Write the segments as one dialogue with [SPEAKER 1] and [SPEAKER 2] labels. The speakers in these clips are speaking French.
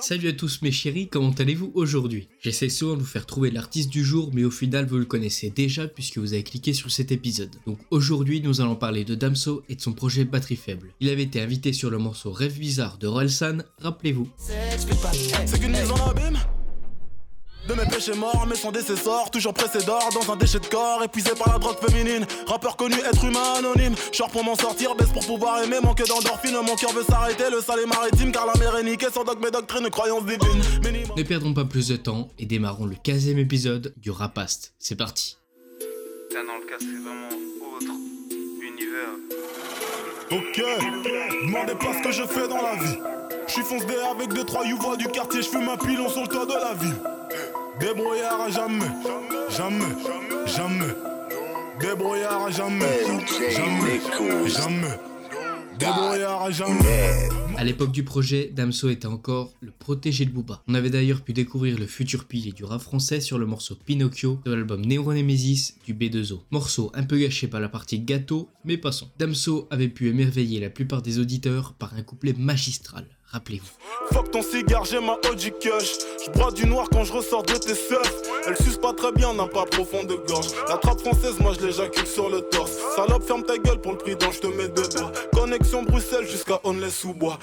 [SPEAKER 1] Salut à tous mes chéris, comment allez-vous aujourd'hui? J'essaie souvent de vous faire trouver l'artiste du jour, mais au final vous le connaissez déjà puisque vous avez cliqué sur cet épisode. Donc aujourd'hui nous allons parler de Damso et de son projet Batterie Faible. Il avait été invité sur le morceau Rêve Bizarre de Relsan, rappelez-vous
[SPEAKER 2] de mes péchés morts, mais sans décessor, toujours pressé d'or dans un déchet de corps, épuisé par la drogue féminine. Rappeur connu, être humain anonyme. Char pour m'en sortir, baisse pour pouvoir aimer, manque d'endorphine. Mon cœur veut s'arrêter, le sale est maritime, car la mer est niquée sans dogme et doctrine, croyance divine. Minimum.
[SPEAKER 1] Ne perdons pas plus de temps et démarrons le 15e épisode du Rapast. C'est parti.
[SPEAKER 3] Dans le cas, c'est vraiment autre univers.
[SPEAKER 2] Ok, demandez pas ce que je fais dans la vie. Je suis fonce avec deux trois youvois du quartier, je fume un pilon sur le toit de la ville. Débrouillard à jamais, jamais, jamais. Débrouillard à jamais, jamais, jamais. Débrouillard à jamais.
[SPEAKER 1] À l'époque du projet, Damso était encore le protégé de Booba. On avait d'ailleurs pu découvrir le futur pilier du rap français sur le morceau Pinocchio de l'album Neuronemesis du B2O. Morceau un peu gâché par la partie gâteau, mais passons. Damso avait pu émerveiller la plupart des auditeurs par un couplet magistral. Rappelez-vous.
[SPEAKER 2] Fuck ton cigare, j'ai ma OG Kush. Je bois du noir quand je ressors de tes seufs. Elle suce pas très bien, n'a pas profond de gorge. La trappe française, moi je l'éjacule sur le torse. Salope, ferme ta gueule pour le prix dont je te mets deux doigts. Connexion Bruxelles jusqu'à Onley sous bois.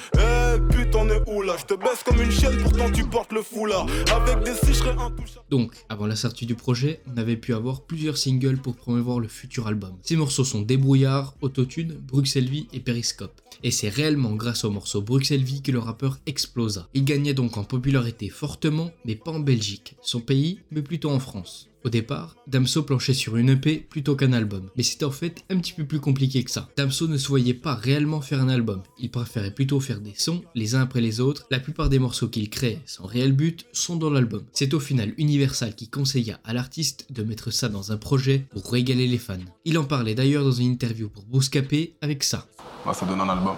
[SPEAKER 2] Putain, on est où là? Je te baisse comme une chienne, pourtant tu portes le foulard. Avec des six, je serais intouchable.
[SPEAKER 1] Donc, avant la sortie du projet, on avait pu avoir plusieurs singles pour promouvoir le futur album. Ces morceaux sont Débrouillard, Autotune, Bruxelles Vie et Periscope. Et c'est réellement grâce au morceau Bruxelles Vie que le rappeur explosa. Il gagnait donc en popularité fortement, mais pas en Belgique, son pays, mais plutôt en France. Au départ, Damso planchait sur une EP plutôt qu'un album, mais c'était en fait un petit peu plus compliqué que ça. Damso ne se voyait pas réellement faire un album, il préférait plutôt faire des sons les uns après les autres, la plupart des morceaux qu'il crée sans réel but sont dans l'album. C'est au final Universal qui conseilla à l'artiste de mettre ça dans un projet pour régaler les fans. Il en parlait d'ailleurs dans une interview pour Bouscapé avec ça.
[SPEAKER 4] Bah, ça donne un album.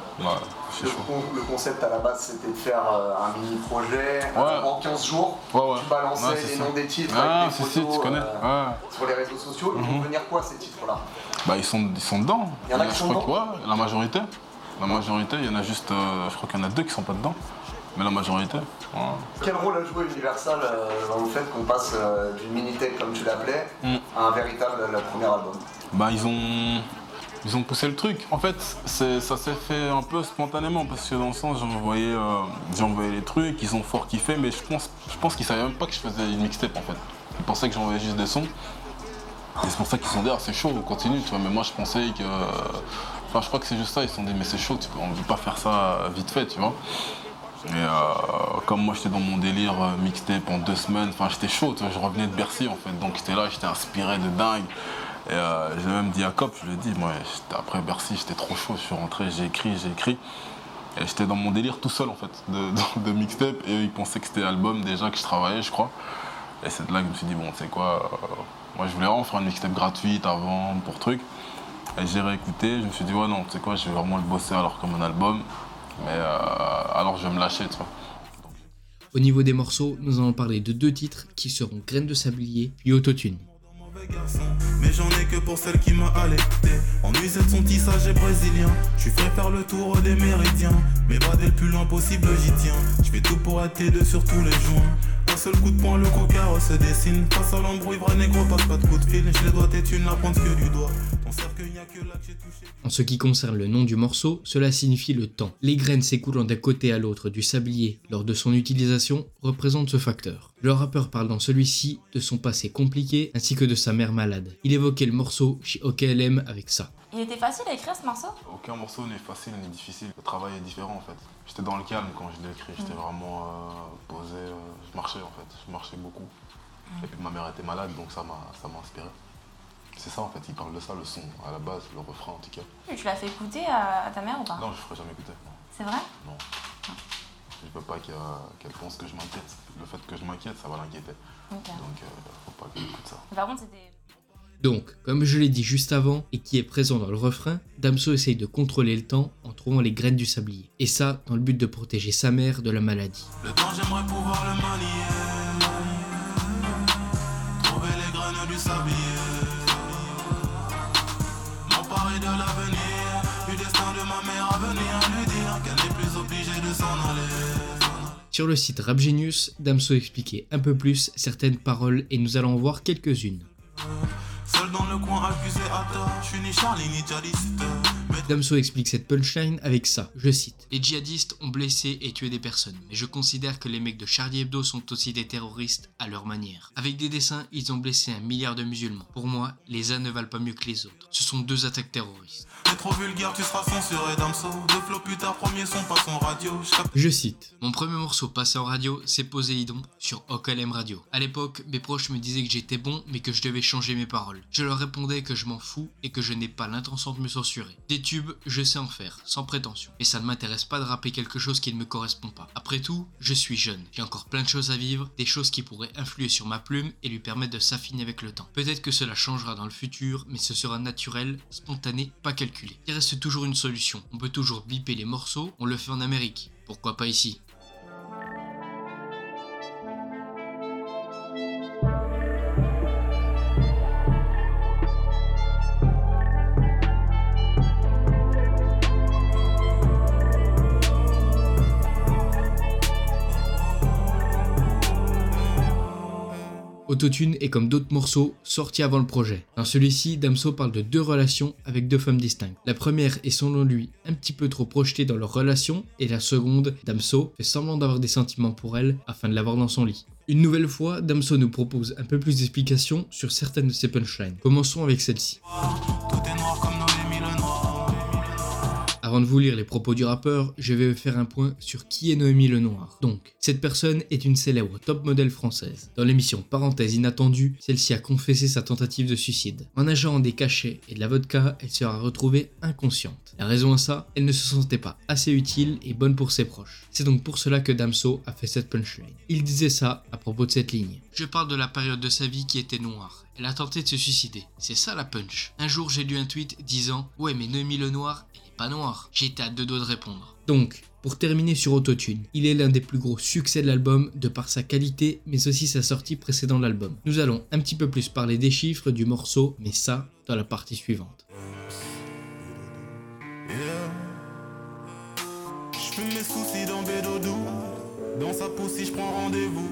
[SPEAKER 4] C'est
[SPEAKER 5] Le,
[SPEAKER 4] chaud.
[SPEAKER 5] con- le concept à la base c'était de faire euh, un mini projet
[SPEAKER 4] Ouais.
[SPEAKER 5] en 15 jours.
[SPEAKER 4] Ouais, ouais.
[SPEAKER 5] Tu balançais les
[SPEAKER 4] ça.
[SPEAKER 5] noms des titres
[SPEAKER 4] Ah,
[SPEAKER 5] avec
[SPEAKER 4] si,
[SPEAKER 5] photos
[SPEAKER 4] tu connais.
[SPEAKER 5] euh, sur les réseaux sociaux. Ils vont
[SPEAKER 4] Mhm.
[SPEAKER 5] venir quoi ces titres-là?
[SPEAKER 4] Bah, ils sont, ils sont dedans.
[SPEAKER 5] Il y en a qui sont
[SPEAKER 4] crois
[SPEAKER 5] dedans
[SPEAKER 4] que, ouais, la majorité. La majorité, il y en a juste. euh, je crois qu'il y en a deux qui sont pas dedans. Mais la majorité.
[SPEAKER 5] Quel rôle a joué Universal euh, dans le fait qu'on passe d'une mini-tape comme tu l'appelais
[SPEAKER 4] Mm.
[SPEAKER 5] à un véritable premier album?
[SPEAKER 4] Bah, ils ont. Ils ont poussé le truc. En fait, ça s'est fait un peu spontanément parce que dans le sens, j'ai envoyé, euh, envoyé les trucs, ils ont fort kiffé, mais je pense, je pense qu'ils savaient même pas que je faisais une mixtape en fait. Ils pensaient que j'envoyais juste des sons. Et c'est pour ça qu'ils sont dit, c'est chaud, on continue, tu vois. Mais moi, je pensais que. Enfin, je crois que c'est juste ça, ils se sont dit, mais c'est chaud, tu on ne peut pas faire ça vite fait, tu vois. Et euh, comme moi, j'étais dans mon délire euh, mixtape en deux semaines, enfin, j'étais chaud, je revenais de Bercy en fait. Donc, j'étais là, j'étais inspiré de dingue. Et euh, j'ai même dit à Cop, je lui ai dit, moi, après Bercy, j'étais trop chaud, je suis rentré, j'ai écrit, j'ai écrit. Et j'étais dans mon délire tout seul en fait, de, mixtape. Et eux, ils pensaient que c'était album déjà que je travaillais, je crois. Et c'est de là que je me suis dit, bon, tu sais quoi, euh, moi je voulais vraiment faire une mixtape gratuite avant, pour truc. Et j'ai réécouté, je me suis dit, ouais, non, tu sais quoi, je vais vraiment le bosser alors comme un album. Mais euh, alors je vais me lâcher, tu vois.
[SPEAKER 1] Au niveau des morceaux, nous allons parler de deux titres qui seront Graines de Sablier puis Autotune.
[SPEAKER 6] Mais j'en ai que pour celle qui m'a allaité. En nuisette, son tissage est brésilien. Je suis faire le tour des méridiens. Mais dès le plus loin possible, j'y tiens. Je fais tout pour être deux sur tous les joints. Un seul coup de poing, le coca se dessine. Face à l'embrouille, vrai négro, passe pas de coup de fil. Je les dois têtes une, la pointe que du doigt. Ton cercueil,
[SPEAKER 1] En ce qui concerne le nom du morceau, cela signifie le temps. Les graines s'écoulant d'un côté à l'autre du sablier lors de son utilisation représentent ce facteur. Le rappeur parle dans celui-ci de son passé compliqué ainsi que de sa mère malade. Il évoquait le morceau chez OKLM avec ça.
[SPEAKER 7] Il était facile à écrire ce morceau?
[SPEAKER 4] Aucun morceau n'est facile ni difficile. Le travail est différent en fait. J'étais dans le calme quand je l'ai écrit. J'étais vraiment euh, posé. euh, je marchais en fait. Je marchais beaucoup. Et puis ma mère était malade donc ça m'a ça m'a inspiré. C'est ça en fait. Il parle de ça le son à la base, le refrain en tout cas.
[SPEAKER 7] Et Tu l'as fait écouter à, à ta mère ou pas?
[SPEAKER 4] Non, je ferai jamais écouter.
[SPEAKER 7] C'est vrai?
[SPEAKER 4] Non. Je veux pas qu'elle pense que je m'inquiète. Le fait que je m'inquiète, ça va l'inquiéter. Donc euh, faut pas qu'elle écoute ça.
[SPEAKER 7] Par contre, c'était.
[SPEAKER 1] Donc, comme je l'ai dit juste avant et qui est présent dans le refrain, Damso essaye de contrôler le temps en trouvant les graines du sablier. Et ça dans le but de protéger sa mère de la maladie.
[SPEAKER 6] Le temps, j'aimerais pouvoir le manier. Trouver les graines du sablier. M'emparer de l'avenir. Du destin de ma mère à venir. Lui dire de s'en aller.
[SPEAKER 1] Sur le site Rap Genius, Damso expliquait un peu plus certaines paroles et nous allons en voir quelques-unes.
[SPEAKER 6] Seul dans le coin accusé à tort, je suis ni Charlie ni djihadiste.
[SPEAKER 1] Damso explique cette punchline avec ça, je cite. Les djihadistes ont blessé et tué des personnes, mais je considère que les mecs de Charlie Hebdo sont aussi des terroristes à leur manière. Avec des dessins, ils ont blessé un milliard de musulmans. Pour moi, les uns ne valent pas mieux que les autres. Ce sont deux attaques terroristes.
[SPEAKER 6] t'es trop vulgaire, tu seras censuré Damso. Deux flots plus tard, premier son passe en radio. Je
[SPEAKER 1] cite. Mon premier morceau passé en radio, c'est Poséidon sur OKLM Radio. À l'époque, mes proches me disaient que j'étais bon, mais que je devais changer mes paroles. Je leur répondais que je m'en fous et que je n'ai pas l'intention de me censurer. Des je sais en faire, sans prétention. Et ça ne m'intéresse pas de rapper quelque chose qui ne me correspond pas. Après tout, je suis jeune. J'ai encore plein de choses à vivre, des choses qui pourraient influer sur ma plume et lui permettre de s'affiner avec le temps. Peut-être que cela changera dans le futur, mais ce sera naturel, spontané, pas calculé. Il reste toujours une solution. On peut toujours biper les morceaux, on le fait en Amérique. Pourquoi pas ici? Autotune est comme d'autres morceaux sortis avant le projet. Dans celui-ci, Damso parle de deux relations avec deux femmes distinctes. La première est selon lui un petit peu trop projetée dans leur relation et la seconde, Damso fait semblant d'avoir des sentiments pour elle afin de l'avoir dans son lit. Une nouvelle fois, Damso nous propose un peu plus d'explications sur certaines de ses punchlines. Commençons avec celle-ci. Avant de vous lire les propos du rappeur, je vais faire un point sur qui est Noémie Lenoir. Donc, cette personne est une célèbre top modèle française. Dans l'émission Parenthèse inattendue, celle-ci a confessé sa tentative de suicide. En ingérant des cachets et de la vodka, elle sera retrouvée inconsciente. La raison à ça, elle ne se sentait pas assez utile et bonne pour ses proches. C'est donc pour cela que Damso a fait cette punchline. Il disait ça à propos de cette ligne. Je parle de la période de sa vie qui était noire. Elle a tenté de se suicider. C'est ça la punch. Un jour, j'ai lu un tweet disant Ouais, mais Noémie Lenoir, elle est pas noire. J'étais à deux doigts de répondre. Donc, pour terminer sur Autotune, il est l'un des plus gros succès de l'album de par sa qualité, mais aussi sa sortie précédant l'album. Nous allons un petit peu plus parler des chiffres du morceau, mais ça dans la partie suivante.
[SPEAKER 6] Yeah. J'fume mes soucis dans Bédodou. Dans sa poussée, j'prends rendez-vous.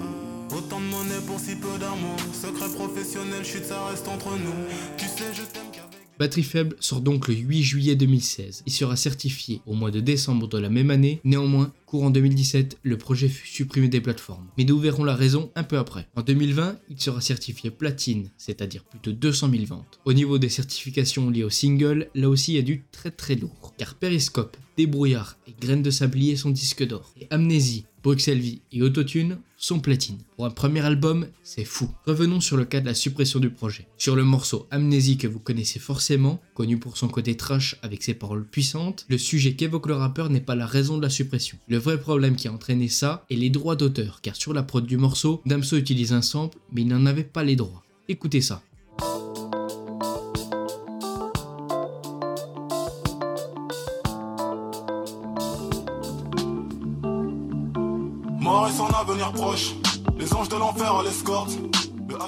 [SPEAKER 6] Autant de monnaie pour si peu d'amour. Secret professionnel, chute, ça reste entre nous. Tu sais, je t'aime qu'avec.
[SPEAKER 1] Batterie faible sort donc le 8 juillet 2016. Il sera certifié au mois de décembre de la même année. Néanmoins, courant 2017, le projet fut supprimé des plateformes. Mais nous verrons la raison un peu après. En 2020, il sera certifié platine, c'est-à-dire plus de 200 000 ventes. Au niveau des certifications liées au single, là aussi il y a du très très lourd. Car Periscope, Débrouillard et Graines de Sablier sont disques d'or. Et Amnésie, Bruxelles Vie et Autotune sont platine. Pour un premier album, c'est fou. Revenons sur le cas de la suppression du projet. Sur le morceau Amnésie que vous connaissez forcément, connu pour son côté trash avec ses paroles puissantes, le sujet qu'évoque le rappeur n'est pas la raison de la suppression. Le vrai problème qui a entraîné ça est les droits d'auteur, car sur la prod du morceau, Damso utilise un sample, mais il n'en avait pas les droits. Écoutez ça.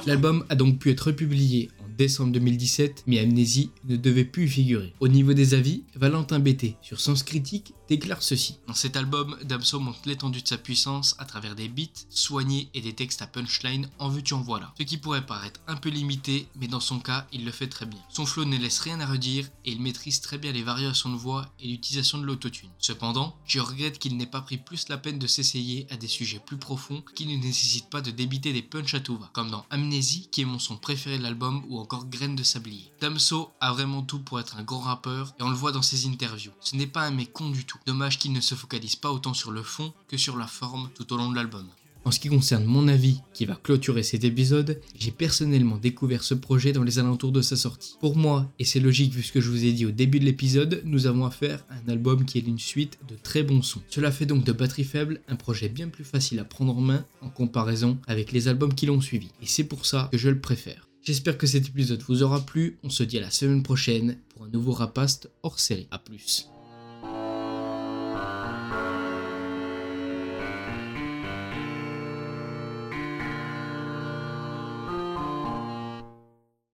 [SPEAKER 1] L'album a donc pu être publié en décembre 2017, mais Amnésie ne devait plus y figurer. Au niveau des avis, Valentin Bété, sur Sens Critique, déclare ceci. Dans cet album, Damso montre l'étendue de sa puissance à travers des beats soignés et des textes à punchline en vue tu en voilà. Ce qui pourrait paraître un peu limité, mais dans son cas, il le fait très bien. Son flow ne laisse rien à redire et il maîtrise très bien les variations de voix et l'utilisation de l'autotune. Cependant, je regrette qu'il n'ait pas pris plus la peine de s'essayer à des sujets plus profonds qui ne nécessitent pas de débiter des punch à tout va, comme dans Amnésie qui est mon son préféré de l'album ou encore Graines de sablier. Damso a vraiment tout pour être un grand rappeur et on le voit dans ses interviews. Ce n'est pas un mec con du tout. Dommage qu'il ne se focalise pas autant sur le fond que sur la forme tout au long de l'album. En ce qui concerne mon avis, qui va clôturer cet épisode, j'ai personnellement découvert ce projet dans les alentours de sa sortie. Pour moi, et c'est logique vu ce que je vous ai dit au début de l'épisode, nous avons affaire à un album qui est une suite de très bons sons. Cela fait donc de Batterie Faible un projet bien plus facile à prendre en main en comparaison avec les albums qui l'ont suivi. Et c'est pour ça que je le préfère. J'espère que cet épisode vous aura plu, on se dit à la semaine prochaine pour un nouveau Rapast hors série. A plus.